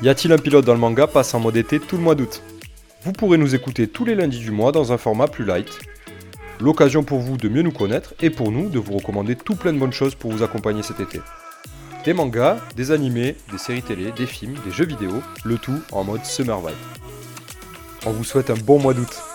Y a-t-il un pilote dans le manga passe en mode été tout le mois d'août Vous pourrez nous écouter tous les lundis du mois dans un format plus light. L'occasion pour vous de mieux nous connaître et pour nous de vous recommander tout plein de bonnes choses pour vous accompagner cet été. Des mangas, des animés, des séries télé, des films, des jeux vidéo, le tout en mode Summer Vibe. On vous souhaite un bon mois d'août.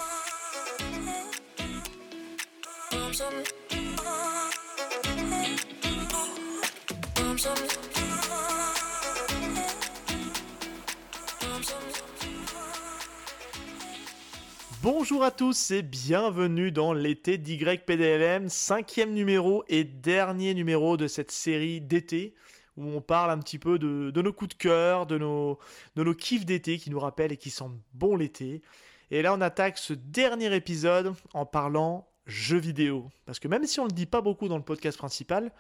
Bonjour à tous et bienvenue dans l'été d'YPDLM, cinquième numéro et dernier numéro de cette série d'été où on parle un petit peu de, nos coups de cœur, de nos, de nos kiffs d'été qui nous rappellent et qui sentent bon l'été. Et là on attaque ce dernier épisode en parlant jeux vidéo. Parce que même si on ne le dit pas beaucoup dans le podcast principal,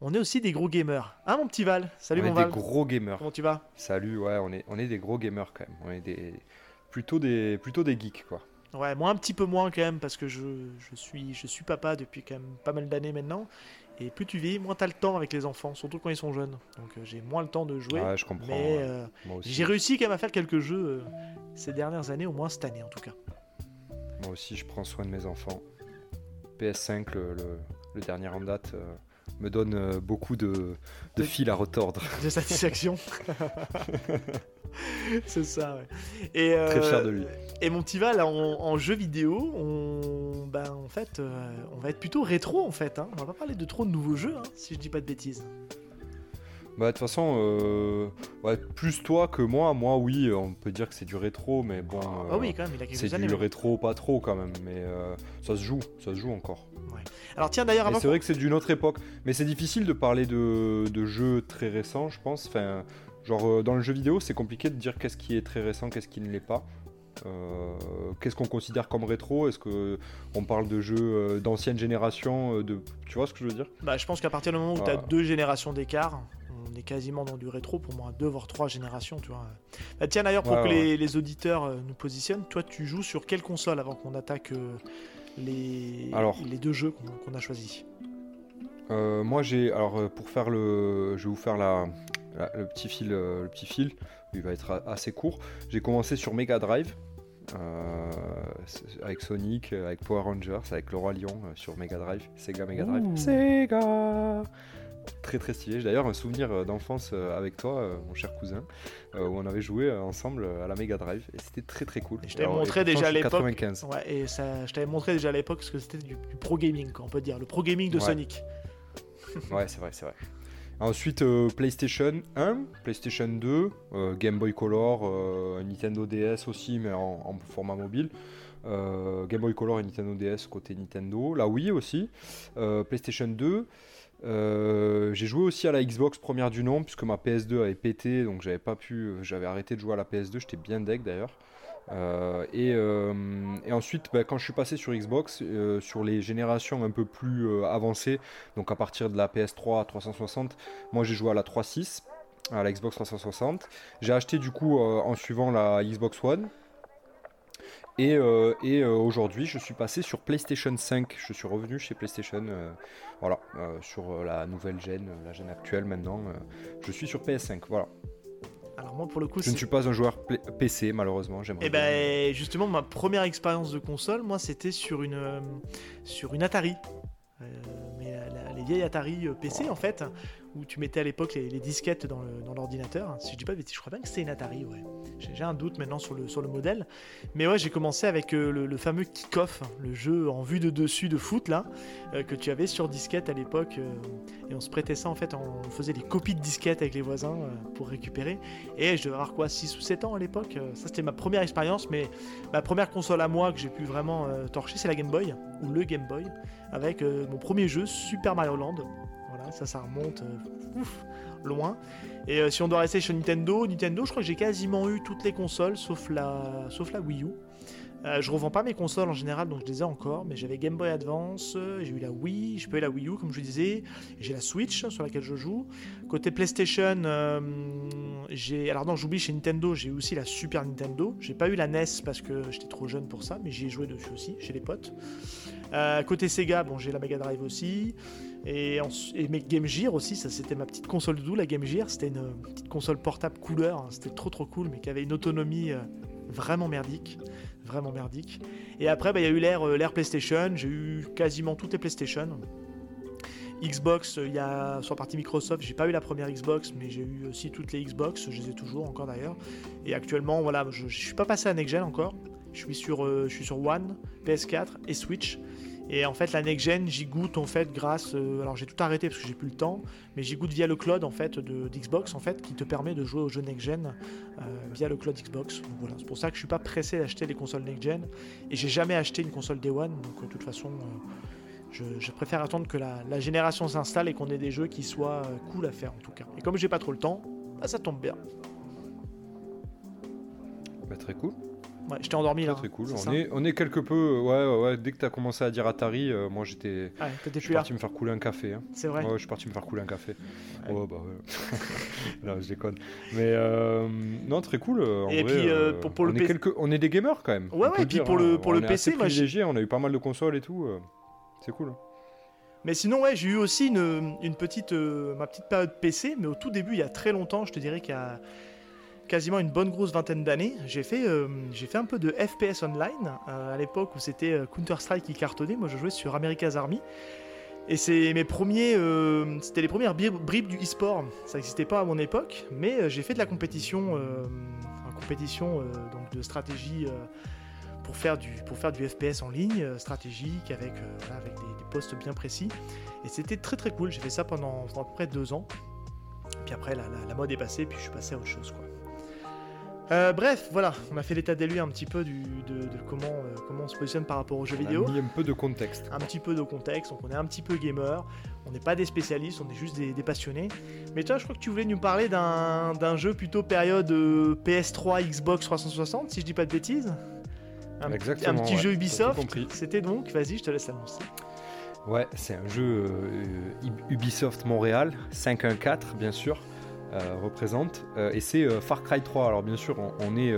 on est aussi des gros gamers. Hein mon petit Val? Salut on est des gros gamers. Comment tu vas? Salut, ouais, on est, on est des gros gamers quand même. On est des, plutôt, des, plutôt des geeks quoi. Ouais, moi un petit peu moins quand même parce que je, je suis, je suis papa depuis quand même pas mal d'années maintenant. Et plus tu vis, moins tu as le temps avec les enfants, surtout quand ils sont jeunes. Donc euh, j'ai moins le temps de jouer. Ouais, je comprends. Mais euh, j'ai réussi quand même à faire quelques jeux euh, ces dernières années, au moins cette année en tout cas. Moi aussi, je prends soin de mes enfants. PS5, le, le, dernier en date, me donne beaucoup de, de fil à retordre. De satisfaction. c'est ça, ouais. Et, Très fier de lui. Et mon petit Val, en, jeu vidéo, on, ben, en fait, on va être plutôt rétro en fait. Hein. On va pas parler de trop de nouveaux jeux, hein, si je dis pas de bêtises. Bah de toute façon, euh, ouais, plus toi que moi, moi oui, on peut dire que c'est du rétro, mais bon. ah oui, quand même, il a quelques C'est du rétro, pas trop quand même, mais euh, ça se joue, ça se joue encore. Ouais. Alors tiens d'ailleurs, c'est vrai que c'est d'une autre époque, mais c'est difficile de parler de, de, jeux très récents, je pense. Enfin, genre euh, dans le jeu vidéo, c'est compliqué de dire qu'est-ce qui est très récent, qu'est-ce qui ne l'est pas. qu'est-ce qu'on considère comme rétro? Est-ce que on parle de jeux d'ancienne génération de... Tu vois ce que je veux dire? Bah, je pense qu'à partir du moment où tu as deux générations d'écart, on est quasiment dans du rétro pour moi, deux voire trois générations, tu vois. Bah, tiens d'ailleurs pour que Les, auditeurs euh, nous positionnent, toi tu joues sur quelle console avant qu'on attaque euh, les, les deux jeux qu'on a choisis? Euh, Moi j'ai alors pour faire le, je vais vous faire la, le petit fil, le petit fil, il va être assez court. J'ai commencé sur Mega Drive. avec Sonic, avec Power Rangers, avec le Roi Lion sur Mega Drive, Sega Mega Drive. Sega très très stylé. J'ai d'ailleurs un souvenir euh, d'enfance euh, avec toi, euh, mon cher cousin, où on avait joué ensemble à la Mega Drive et c'était très très cool. je t'avais montré déjà à l'époque. Ouais, et ça, je t'avais montré déjà à l'époque ce que c'était du, pro gaming, on peut dire, le pro gaming de Sonic. ouais, c'est vrai, c'est vrai. Ensuite, PlayStation 1, PlayStation 2, Game Boy Color, Nintendo DS aussi, mais en, format mobile. Game Boy Color et Nintendo DS côté Nintendo. La Wii aussi. PlayStation 2. Euh, j'ai joué aussi à la Xbox première du nom puisque ma PS2 avait pété donc j'avais pas pu j'avais arrêté de jouer à la PS2 j'étais bien deck d'ailleurs euh, euh, et, ensuite bah, quand je suis passé sur Xbox sur les générations un peu plus avancées donc à partir de la PS3 à 360 moi j'ai joué à la 3.6 à la Xbox 360 j'ai acheté du coup en suivant la Xbox One et, euh, euh, aujourd'hui, je suis passé sur PlayStation 5. Je suis revenu chez PlayStation, euh, voilà, sur la nouvelle gêne, la gêne actuelle maintenant. je suis sur PS5, voilà. Alors moi, pour le coup, je ne suis pas un joueur PC, malheureusement. J'aimerais. Et eh ben, justement, ma première expérience de console, moi, c'était sur une sur une Atari. mais les vieilles Atari PC en fait, où tu mettais à l'époque les, disquettes dans l'ordinateur. Si je dis pas je crois bien que c'était une Atari, ouais. J'ai un doute maintenant sur le, modèle. Mais ouais, j'ai commencé avec euh, le, fameux kick-off, le jeu en vue de dessus de foot, là, euh, que tu avais sur disquette à l'époque. Euh, et on se prêtait ça, en fait, on faisait des copies de disquettes avec les voisins pour récupérer. Et je devais avoir quoi, 6 ou 7 ans à l'époque. ça, c'était ma première expérience, mais ma première console à moi que j'ai pu vraiment torcher, c'est la Game Boy, ou le Game Boy, avec mon premier jeu, Super Mario Land ça, ça remonte euh, loin. Et euh, si on doit rester sur Nintendo, Nintendo, je crois que j'ai quasiment eu toutes les consoles sauf la Wii U. Euh, je revends pas mes consoles en général, donc je les ai encore, mais j'avais Game Boy Advance, euh, j'ai eu la Wii, je peux eu la Wii U comme je disais, j'ai la Switch sur laquelle je joue. Côté PlayStation, euh, j'ai. Alors non, j'oublie chez Nintendo, j'ai eu aussi la Super Nintendo. J'ai pas eu la NES parce que j'étais trop jeune pour ça, mais j'y ai joué dessus aussi, chez les potes. côté Sega, bon, j'ai la Mega Drive aussi. Et, mes Game Gear aussi, ça c'était ma petite console doux, la Game Gear. C'était une petite console portable couleur, hein. c'était trop trop cool, mais qui avait une autonomie vraiment merdique vraiment merdique. Et après, bah, il y a eu l'ère euh, PlayStation, j'ai eu quasiment toutes les PlayStation. Xbox, euh, il y a sur partie Microsoft, j'ai pas eu la première Xbox, mais j'ai eu aussi toutes les Xbox, je les ai toujours encore d'ailleurs. Et actuellement, voilà, je, je suis pas passé à Next Gen encore. Je suis sur, euh, je suis sur One, PS4 et Switch. Et en fait, la next gen, j'y goûte en fait grâce. Euh, alors j'ai tout arrêté parce que j'ai plus le temps, mais j'y goûte via le cloud en fait d'Xbox en fait qui te permet de jouer au jeu next gen euh, via le cloud Xbox. voilà, c'est pour ça que je suis pas pressé d'acheter les consoles next gen et j'ai jamais acheté une console Day One. Donc de toute façon, euh, je, préfère attendre que la, génération s'installe et qu'on ait des jeux qui soient cool à faire en tout cas. Et comme j'ai pas trop le temps, bah, ça tombe bien. Bah, très cool. Ouais, je t'ai endormi là. Très cool. On est, on est, quelque peu. Euh, ouais, ouais, dès que tu as commencé à dire Atari, euh, moi j'étais. Ouais, je suis parti me faire couler un café. Hein. C'est vrai. Ouais, je suis parti me faire couler un café. Oh, bah ouais. non, je déconne. Mais euh, non, très cool. et puis pour, le on, est quelques... on est des gamers quand même. Ouais, ouais, et puis pour le, pour le PC, moi. Léger, on a eu pas mal de consoles et tout. C'est cool. Mais sinon, ouais, j'ai eu aussi une, une petite, ma petite période PC, mais au tout début, il y a très longtemps, je te dirais qu'il y a quasiment une bonne grosse vingtaine d'années, j'ai fait, euh, fait un peu de FPS online euh, à l'époque où c'était euh, Counter-Strike qui cartonnait. Moi, je jouais sur America's Army. Et c'est mes premiers, c'était les premières bribes du e-sport. Ça n'existait pas à mon époque, mais j'ai fait de la compétition, compétition donc de stratégie pour faire du pour faire du FPS en ligne, stratégique avec avec des, postes bien précis. Et c'était très très cool. J'ai fait ça pendant, à peu près deux ans. Puis après, la, la, la mode est passée, puis je suis passé à autre chose quoi. Euh, bref, voilà, on a fait l'état des lieux un petit peu du, de, comment, euh, comment on se positionne par rapport aux jeux vidéo. A mis un peu de contexte. Un petit peu de contexte, donc on est un petit peu gamer, on n'est pas des spécialistes, on est juste des, passionnés. Mais toi, je crois que tu voulais nous parler d'un jeu plutôt période euh, PS3, Xbox 360, si je dis pas de bêtises. Un, Exactement, un petit jeu Ubisoft. C'était donc, vas-y, je te laisse annoncer. Ouais, c'est un jeu Ubisoft Montréal, 514 bien sûr. Euh, représente. Euh, et c'est euh, Far Cry 3. Alors bien sûr, on, est,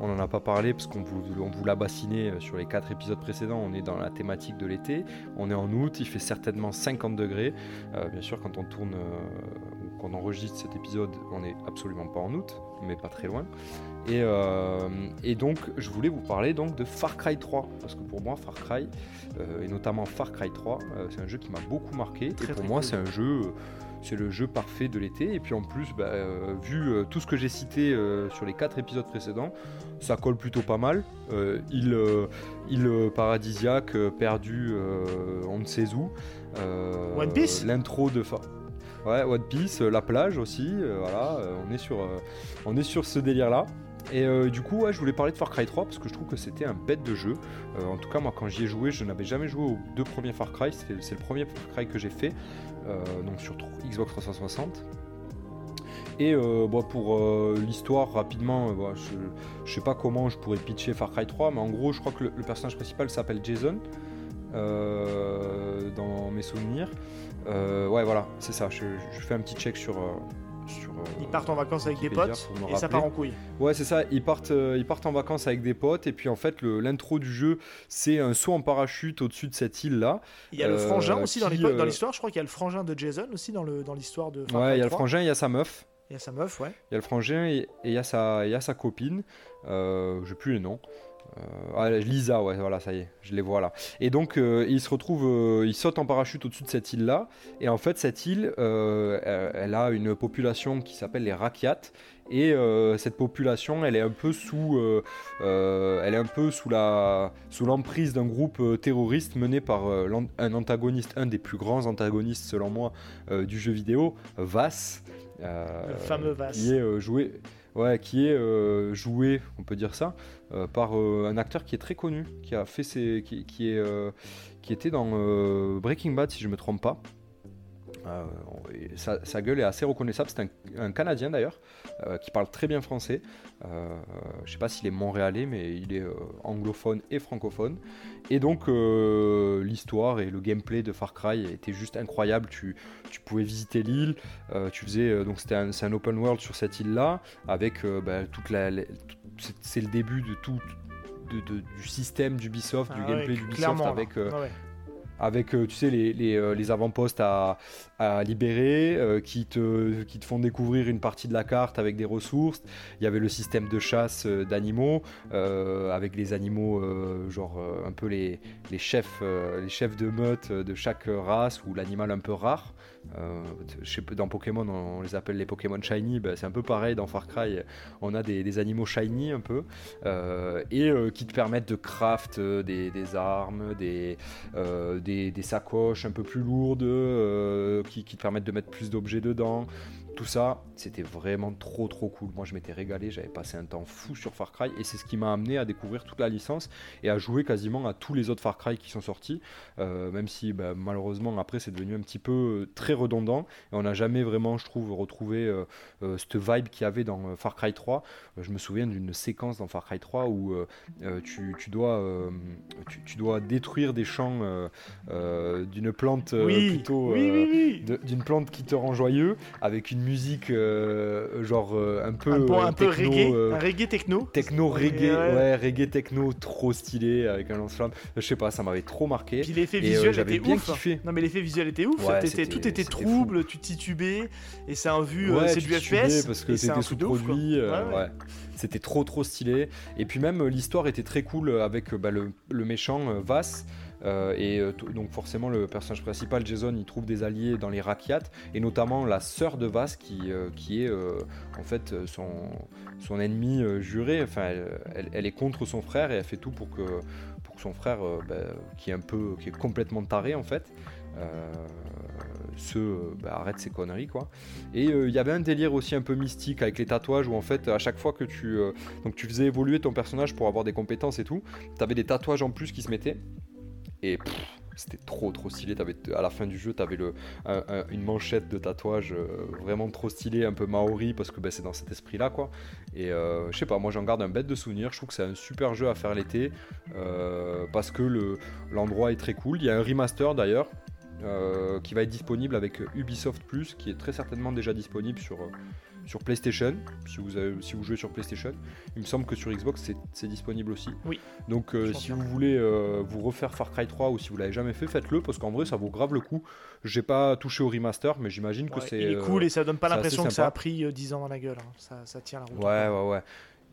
on en a pas parlé parce qu'on vous, on vous l'a bassiné sur les 4 épisodes précédents. On est dans la thématique de l'été. On est en août, il fait certainement 50 degrés. bien sûr, quand on tourne ou qu'on enregistre cet épisode, on n'est absolument pas en août, mais pas très loin. Et, et, donc, je voulais vous parler donc de Far Cry 3 parce que pour moi, Far Cry et notamment Far Cry 3, c'est un jeu qui m'a beaucoup marqué. et pour moi, c'est un jeu c'est le jeu parfait de l'été. Et puis en plus, bah, euh, vu euh, tout ce que j'ai cité euh, sur les quatre épisodes précédents, ça colle plutôt pas mal. il, il paradisiaque, perdu, on ne sait où. One Piece L'intro de... Ouais, One Piece, la plage aussi, voilà, on, est sur, on est sur ce délire-là. Et du coup, je voulais parler de Far Cry 3 parce que je trouve que c'était un bête de jeu. en tout cas, moi, quand j'y ai joué, je n'avais jamais joué aux deux premiers Far Cry. C'est le premier Far Cry que j'ai fait. Euh, donc sur Xbox 360. Et euh, pour euh, l'histoire, rapidement, je, sais pas comment je pourrais pitcher Far Cry 3, mais en gros, je crois que le, personnage principal s'appelle Jason, dans mes souvenirs. ouais, voilà, c'est ça. Je, je, fais un petit check sur, euh, ils partent en vacances avec des potes et ça part en couille. Ouais, c'est ça. Ils partent, euh, ils partent en vacances avec des potes et puis en fait, l'intro du jeu, c'est un saut en parachute au-dessus de cette île là. Il y a le frangin euh, aussi dans l'histoire. Je crois qu'il y a le frangin de Jason aussi dans l'histoire de. ouais, il y a le frangin, il y a sa meuf. Il y a sa meuf, ouais. Il y a le frangin et, il y a sa, il y a sa copine. Euh, plus les noms. Euh, Lisa, ouais, voilà, ça y est, je les vois là. Et donc, euh, il se retrouve, euh, il saute en parachute au-dessus de cette île-là. Et en fait, cette île, elle a une population qui s'appelle les Rakyat. Et cette population, elle est un peu sous, elle est un peu sous la, sous l'emprise d'un groupe terroriste mené par un antagoniste, un des plus grands antagonistes selon moi du jeu vidéo, Vass. le fameux Vass. Qui est joué Ouais, qui est euh, joué, on peut dire ça, euh, par euh, un acteur qui est très connu, qui a fait ses, qui, est, qui était dans Breaking Bad si je me trompe pas. Sa, gueule est assez reconnaissable. C'est un, Canadien d'ailleurs, qui parle très bien français. Je sais pas s'il est montréalais, mais il est anglophone et francophone. Et donc l'histoire et le gameplay de Far Cry était juste incroyable. Tu, pouvais visiter l'île. tu faisais donc c'était un, open world sur cette île-là avec bah, toute la, c'est le début de tout. du système d'Ubisoft, du ah gameplay d'Ubisoft avec ah avec euh, tu sais les, les, euh, les avant-postes à, à, libérer euh, qui, te, qui te font découvrir une partie de la carte avec des ressources. Il y avait le système de chasse d'animaux avec les animaux genre un peu les, les chefs les chefs de meute de chaque race ou l'animal un peu rare. Euh, dans Pokémon, on, les appelle les Pokémon Shiny. Ben, c'est un peu pareil dans Far Cry. On a des, animaux shiny un peu euh, et euh, qui te permettent de craft des, armes, des, des, sacoches un peu plus lourdes, qui, te permettent de mettre plus d'objets dedans. Tout ça, c'était vraiment trop trop cool. Moi, je m'étais régalé, j'avais passé un temps fou sur Far Cry et c'est ce qui m'a amené à découvrir toute la licence et à jouer quasiment à tous les autres Far Cry qui sont sortis. Même si bah, malheureusement après c'est devenu un petit peu très redondant. Et on n'a jamais vraiment, je trouve, retrouvé euh, cette vibe qu'il y avait dans Far Cry 3. je me souviens d'une séquence dans Far Cry 3 où tu, dois, tu, dois détruire des champs d'une plante plutôt d'une plante qui te rend joyeux avec une musique euh, genre euh, un peu un, peu, reggae, euh, un reggae techno. techno reggae ouais. reggae techno trop stylé avec un lance-flamme. Je sais pas ça m'avait trop marqué. Puis l'effet visuel était bien ouf. kiffé. non mais l'effet visuel était ouf. Tout était trouble tu titubais et c'est un vu c'est du FPS parce que c'était sous-produit ouais, c'était trop trop stylé. Et puis même l'histoire était très cool avec bah, le, le, méchant Vass euh, et euh, donc forcément le personnage principal, Jason, il trouve des alliés dans les Rakiat, et notamment la sœur de Vas qui, euh, qui est en fait son, son ennemi juré. Enfin, elle, est contre son frère et elle fait tout pour que, pour que son frère, bah, qui est un peu, qui est complètement taré en fait, se bah, arrête ses conneries quoi. Et il y avait un délire aussi un peu mystique avec les tatouages où en fait à chaque fois que tu donc tu faisais évoluer ton personnage pour avoir des compétences et tout, tu avais des tatouages en plus qui se mettaient et c'était trop trop stylé. Avais, à la fin du jeu, tu avais le, une manchette de tatouage euh, vraiment trop stylé, un peu maori, parce que ben, c'est dans cet esprit-là. quoi. Et euh, je sais pas, moi j'en garde un bête de souvenir. Je trouve que c'est un super jeu à faire l'été, euh, parce que l'endroit est très cool. Il y a un remaster d'ailleurs. Qui va être disponible avec Ubisoft Plus, qui est très certainement déjà disponible sur, sur PlayStation, si vous, avez, si vous jouez sur PlayStation. Il me semble que sur Xbox, c'est disponible aussi. Oui. Donc euh, si vous voulez euh, vous refaire Far Cry 3 ou si vous l'avez jamais fait, faites-le parce qu'en vrai, ça vaut grave le coup. J'ai pas touché au remaster, mais j'imagine que c'est. Il est cool et ça donne pas l'impression que ça a pris 10 euh, ans dans la gueule. Hein. Ça, ça, tient la route. Ouais, ouais, ouais.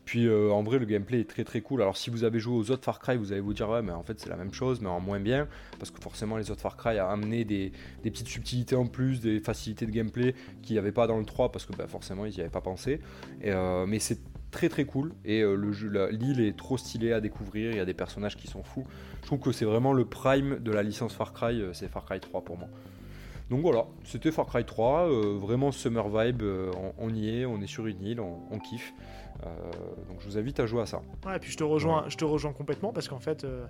Puis euh, en vrai, le gameplay est très très cool. Alors si vous avez joué aux autres Far Cry, vous allez vous dire ouais, mais en fait c'est la même chose, mais en moins bien, parce que forcément les autres Far Cry a amené des, petites subtilités en plus, des facilités de gameplay qu'il n'y avait pas dans le 3 parce que bah, forcément ils n'y avaient pas pensé. Euh, mais c'est très très cool et euh, l'île est trop stylée à découvrir. Il y a des personnages qui sont fous. Je trouve que c'est vraiment le prime de la licence Far Cry, c'est Far Cry 3 pour moi. Donc voilà, c'était Far Cry 3, vraiment summer vibe, on, y est, on est sur une île, on kiffe. Euh, donc je vous invite à jouer à ça. Ouais, et puis je te rejoins, je te rejoins complètement parce qu'en fait, euh,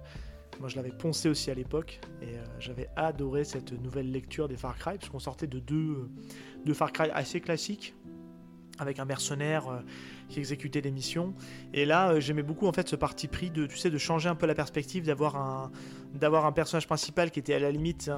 moi je l'avais poncé aussi à l'époque et euh, j'avais adoré cette nouvelle lecture des Far Cry parce qu'on sortait de deux, deux Far Cry assez classiques avec un mercenaire qui exécutait des missions. Et là, j'aimais beaucoup en fait ce parti pris de, tu sais, de changer un peu la perspective, d'avoir un, d'avoir un personnage principal qui était à la limite,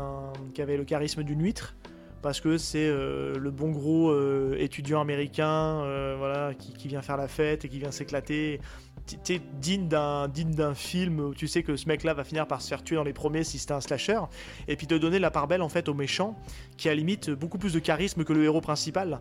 qui avait le charisme d'une huître, parce que c'est euh, le bon gros euh, étudiant américain euh, voilà, qui, vient faire la fête et qui vient s'éclater. Tu digne d'un digne d'un film où tu sais que ce mec-là va finir par se faire tuer dans les premiers si c'était un slasher, et puis te donner la part belle en fait au méchant qui a limite beaucoup plus de charisme que le héros principal,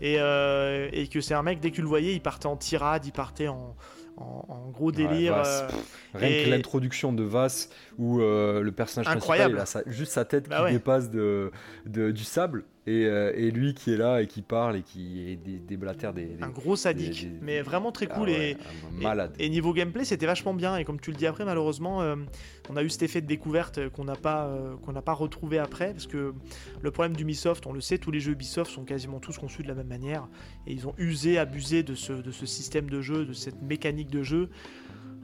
et, et que c'est un mec dès que tu le voyais il partait en tirade, il partait en, en, gros délire. Euh, Rien que l'introduction de Vass où euh, le personnage Incroyable. principal il a juste sa tête bah qui dépasse de, du sable euh, et, lui qui est là et qui parle et qui est des, des des, un gros sadique mais vraiment très cool ah et, malade. et, niveau gameplay c'était vachement bien. Et comme tu le dis après malheureusement euh, on a eu cet effet de découverte qu'on n'a pas euh, qu'on n'a pas retrouvé après parce que le problème d'Ubisoft on le sait tous les jeux Ubisoft sont quasiment tous conçus de la même manière. Et ils ont usé abusé de ce, de ce système de jeu de cette mécanique de jeu.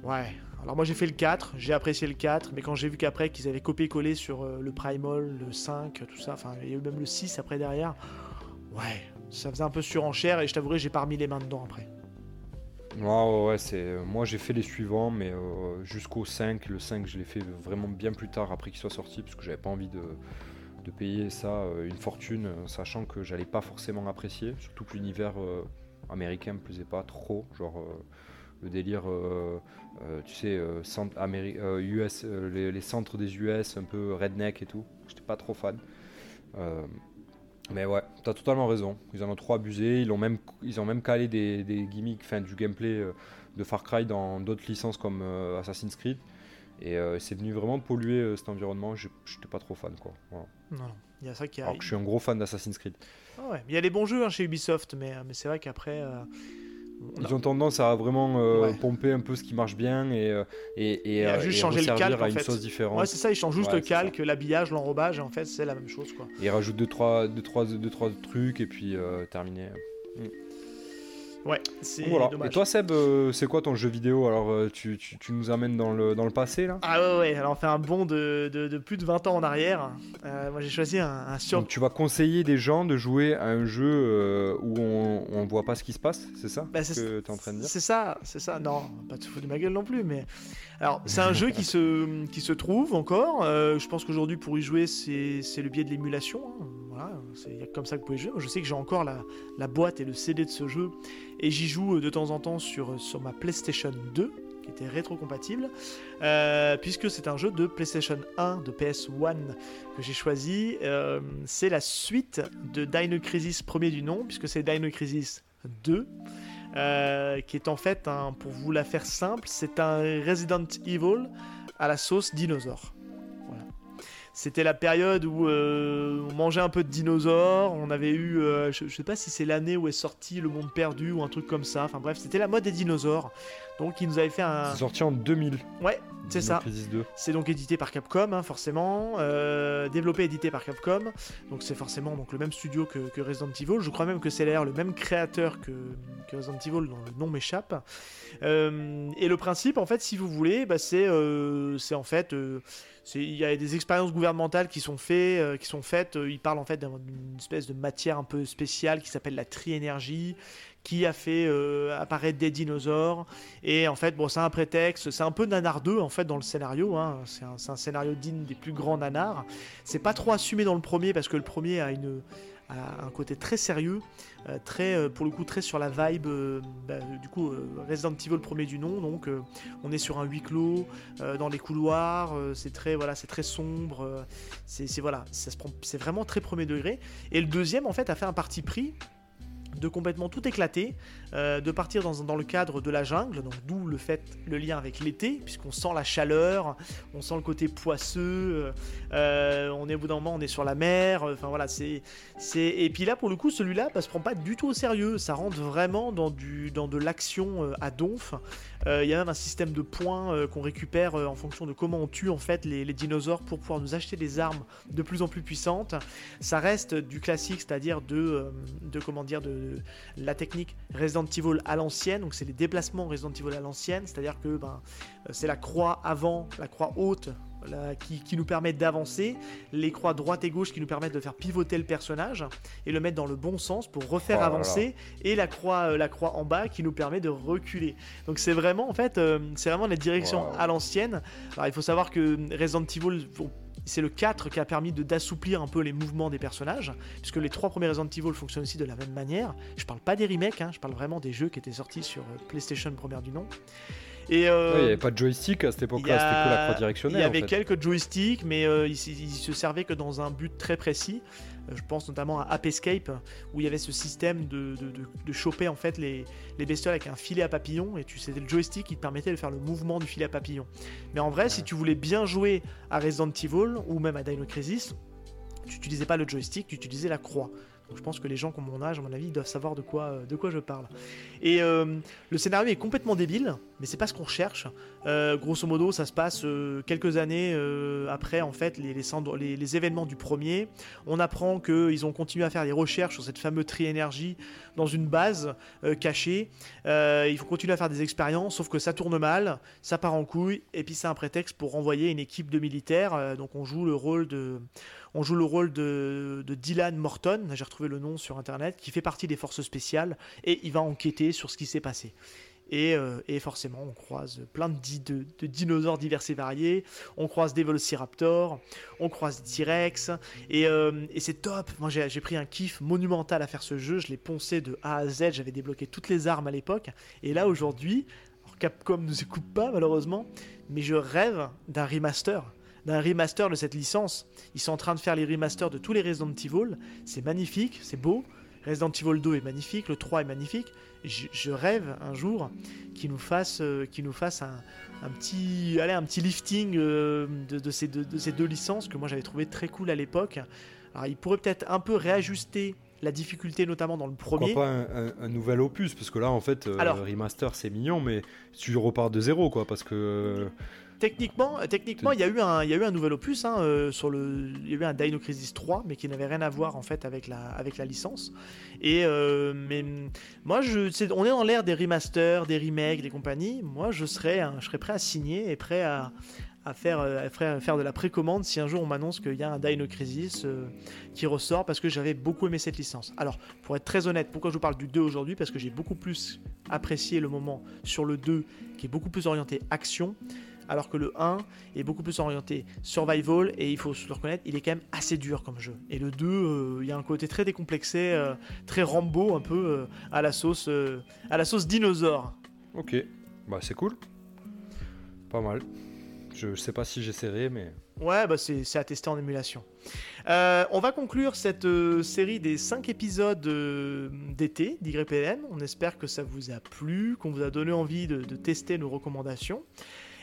Ouais Alors moi j'ai fait le 4, j'ai apprécié le 4, mais quand j'ai vu qu'après qu'ils avaient copié-collé sur euh, le Primal, le 5, tout ça, enfin il y a eu même le 6 après derrière, ouais, ça faisait un peu surenchère et je t'avouerai j'ai pas remis les mains dedans après. Ouais, ouais, c'est... euh, Moi j'ai fait les suivants, mais euh, jusqu'au 5. Le 5, je l'ai fait vraiment bien plus tard après qu'il soit sorti, parce que j'avais pas envie de, payer ça une fortune, sachant que j'allais pas forcément apprécier, surtout que l'univers américain me plaisait pas trop. Genre le délire, euh, euh, tu sais, euh, centre Améri- euh, US, euh, les, les centres des US, un peu redneck et tout. J'étais pas trop fan. Mais ouais, t'as totalement raison. Ils en ont trop abusé. Ils ont même, ils ont même calé des, des gimmicks, enfin du gameplay de Far Cry dans d'autres licences comme Assassin's Creed. Et c'est venu vraiment polluer cet environnement. J'étais pas trop fan quoi. Voilà. Non, il y a ça qui Alors arrive. que je suis un gros fan d'Assassin's Creed. Ah ouais, il y a des bons jeux hein, chez Ubisoft, mais, mais c'est vrai qu'après. Ils ont tendance à vraiment euh, Ouais. pomper un peu ce qui marche bien et, euh, et, à euh, juste et changer le calque, à en une fait. sauce différente. Ouais, c'est ça, ils changent juste Ouais, le calque, l'habillage, l'enrobage, et en fait c'est la même chose quoi. Et ils rajoutent 2-3 deux, trois, deux, trois, deux, trois trucs et puis euh, terminé. Ouais, c'est Voilà. dommage. Et toi Seb, euh, c'est quoi ton jeu vidéo Alors euh, tu, tu, tu nous amènes dans le, dans le passé là Ah ouais, ouais, alors on fait un bond de, de- de plus de 20 ans en arrière. Euh, moi j'ai choisi un, un sur... Donc tu vas conseiller des gens de jouer à un jeu euh, où on, on voit pas ce qui se passe, c'est ça Bah, ce c'est- de C'est ça, c'est ça. Non, pas te foutre de ma gueule non plus, mais alors c'est un jeu qui se qui se trouve encore. Je pense qu'aujourd'hui pour y jouer c'est c'est le biais de l'émulation. hein. Voilà, c'est comme ça que vous pouvez jouer. Je sais que j'ai encore la, boîte et le CD de ce jeu et j'y joue euh, de temps en temps sur sur ma PlayStation 2 qui était rétro-compatible, euh, puisque c'est un jeu de PlayStation 1, de PS1 que j'ai choisi. Euh, c'est la suite de Dino Crisis premier du nom, puisque c'est Dino Crisis 2. euh, qui est en fait, pour vous la faire simple, c'est un Resident Evil à la sauce dinosaure. C'était la période où euh, on mangeait un peu de dinosaures, on avait eu, euh, je, je sais pas si c'est l'année où est sorti Le Monde Perdu ou un truc comme ça, enfin bref, c'était la mode des dinosaures. Donc nous avaient fait un... C'est sorti en 2000. Ouais, c'est ça. Crisis 2. C'est donc édité par Capcom, hein, forcément, euh, développé édité par Capcom. Donc c'est forcément donc le même studio que, que Resident Evil. Je crois même que c'est d'ailleurs le même créateur que, que Resident Evil, dont le nom m'échappe. Euh, et le principe, en fait, si vous voulez, bah, c'est euh, en fait, euh, il y a des expériences gouvernementales qui sont faites, euh, qui sont faites. euh, ils parlent en fait d'un- d'une espèce de matière un peu spéciale qui s'appelle la tri-énergie qui a fait euh, apparaître des dinosaures. Et en fait bon c'est un prétexte c'est un peu nanardeux en fait dans le scénario hein. c'est un, scénario digne des plus grands nanars. C'est pas trop assumé dans le premier parce que le premier a une a un côté très sérieux euh, très euh, pour le coup très sur la vibe bah, du coup Resident Evil premier du nom. Donc on est sur un huis clos dans les couloirs c'est très voilà c'est très sombre c'est- voilà ça se prend c'est vraiment très premier degré. Et le deuxième en fait a fait un parti pris de complètement tout éclater, euh, de partir dans, dans le cadre de la jungle, donc d'où le fait le lien avec l'été, puisqu'on sent la chaleur, on sent le côté poisseux, euh, euh, on est au bout d'un moment on est sur la mer, enfin voilà c'est et puis là pour le coup celui-là bah, se prend pas du tout au sérieux, ça rentre vraiment dans du dans de l'action à donf. Il y a même un système de points qu'on récupère en fonction de comment on tue en fait les, les dinosaures pour pouvoir nous acheter des armes de plus en plus puissantes. Ça reste du classique, c'est-à-dire de, de comment dire de la technique Resident Evil à l'ancienne. Donc c'est les déplacements Resident Evil à l'ancienne, c'est-à-dire que ben, euh, c'est la croix avant, la croix haute. qui, qui nous permet d'avancer, les croix droite et gauche qui nous permettent de faire pivoter le personnage et le mettre dans le bon sens pour refaire Oh là là. avancer, et la croix, euh, la croix en bas qui nous permet de reculer. Donc c'est vraiment en fait, euh, c'est vraiment la direction Wow. à l'ancienne. Alors il faut savoir que Resident Evil, c'est le 4 qui a permis de d'assouplir un peu les mouvements des personnages, puisque les trois premiers Resident Evil fonctionnent aussi de la même manière. Je parle pas des remakes, hein, je parle vraiment des jeux qui étaient sortis sur euh, PlayStation première du nom. Et euh, Ouais, il n'y avait pas de joystick à cette il époque-là, c'était que la croix il directionnelle. y avait en fait. quelques joysticks, mais euh, ils, ils se servaient que dans un but très précis. Euh, je pense notamment à App Escape, où il y avait ce système de, de, de- de choper en fait les, les bestioles avec un filet à papillon, et tu c'était le joystick qui te permettait de faire le mouvement du filet à papillon. Mais en vrai, si tu voulais bien jouer à Resident Evil ou même à Dino Crisis, tu n'utilisais pas le joystick, tu utilisais la croix. Donc je pense que les gens qui ont mon âge, à mon avis, doivent savoir de quoi, euh, de quoi je parle. Et euh, le scénario est complètement débile, mais c'est pas ce qu'on recherche. Euh, grosso modo, ça se passe euh, quelques années euh, après en fait les, événements du premier. On apprend qu'ils ont continué à faire des recherches sur cette fameuse tri-énergie dans une base cachée. il faut continuer à faire des expériences, sauf que ça tourne mal, ça part en couille, et puis c'est un prétexte pour renvoyer une équipe de militaires. donc on joue le rôle de on joue le rôle de, de Dylan Morton, j'ai retrouvé le nom sur internet, qui fait partie des forces spéciales et il va enquêter sur ce qui s'est passé. Euh, et, forcément, on croise plein de, dinosaures divers et variés. On croise des Velociraptors, on croise T-Rex. Et, euh, c'est top. Moi, j'ai pris un kiff monumental à faire ce jeu. Je l'ai poncé de A à Z. J'avais débloqué toutes les armes à l'époque. Et là, aujourd'hui, Capcom ne se coupe pas, malheureusement. Mais je rêve d'un remaster d'un remaster de cette licence. Ils sont en train de faire les remasters de tous les Resident Evil. C'est magnifique, c'est beau. Resident Evil 2 est magnifique, le 3 est magnifique je, rêve un jour qu'il nous fasse, euh, nous fasse un, petit, allez, un petit lifting euh, de, ces deux, licences que moi j'avais trouvé très cool à l'époque. Alors il pourrait peut-être un peu réajuster la difficulté notamment dans le premier. Pourquoi pas un, nouvel opus Parce que là en fait, euh, le remaster c'est mignon, mais tu repars de zéro quoi, parce que techniquement, techniquement, il y a eu un, il y a eu un nouvel opus hein, euh, sur le, il y a eu un Dino Crisis 3, mais qui n'avait rien à voir en fait avec la, avec la licence. Et euh, mais moi, je, on est dans l'ère des remasters, des remakes, des compagnies. Moi, je serais, je serais prêt à signer et prêt à, à faire, euh, à faire de la précommande si un jour on m'annonce qu'il y a un Dino Crisis qui ressort parce que j'avais beaucoup aimé cette licence. Alors, pour être très honnête, pourquoi je vous parle du 2 aujourd'hui? Parce que j'ai beaucoup plus apprécié le moment sur le 2 qui est beaucoup plus orienté action alors que le 1 est beaucoup plus orienté survival et il faut le reconnaître, il est quand même assez dur comme jeu. Et le 2, euh, il y a un côté très décomplexé, euh, très Rambo un peu euh, à la sauce à la sauce dinosaure. Ok, bah c'est cool, pas mal. Je, sais pas si j'essaierai, mais Ouais, bah c'est à tester en émulation. on va conclure cette série des 5 épisodes d'été d'YPN. On espère que ça vous a plu, qu'on vous a donné envie de tester nos recommandations.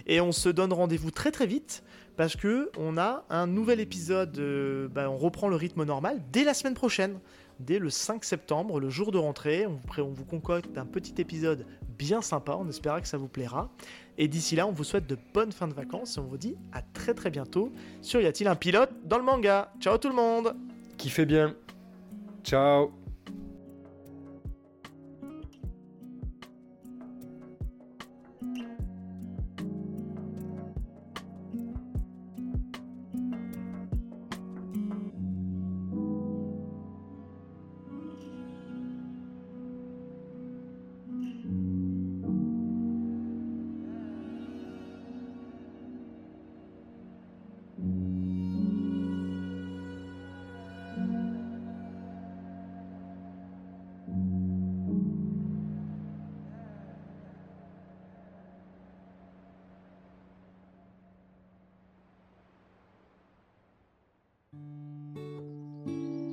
Et on se donne rendez-vous très très vite parce que on a un nouvel épisode. Euh, bah, on reprend le rythme normal dès la semaine prochaine, dès le 5 septembre, le jour de rentrée. On vous, on vous concocte un petit épisode bien sympa. On espère que ça vous plaira. Et d'ici là, on vous souhaite de bonnes fins de vacances et on vous dit à très très bientôt sur Y a-t-il un pilote dans le manga. Ciao tout le monde. Qui fait bien. Ciao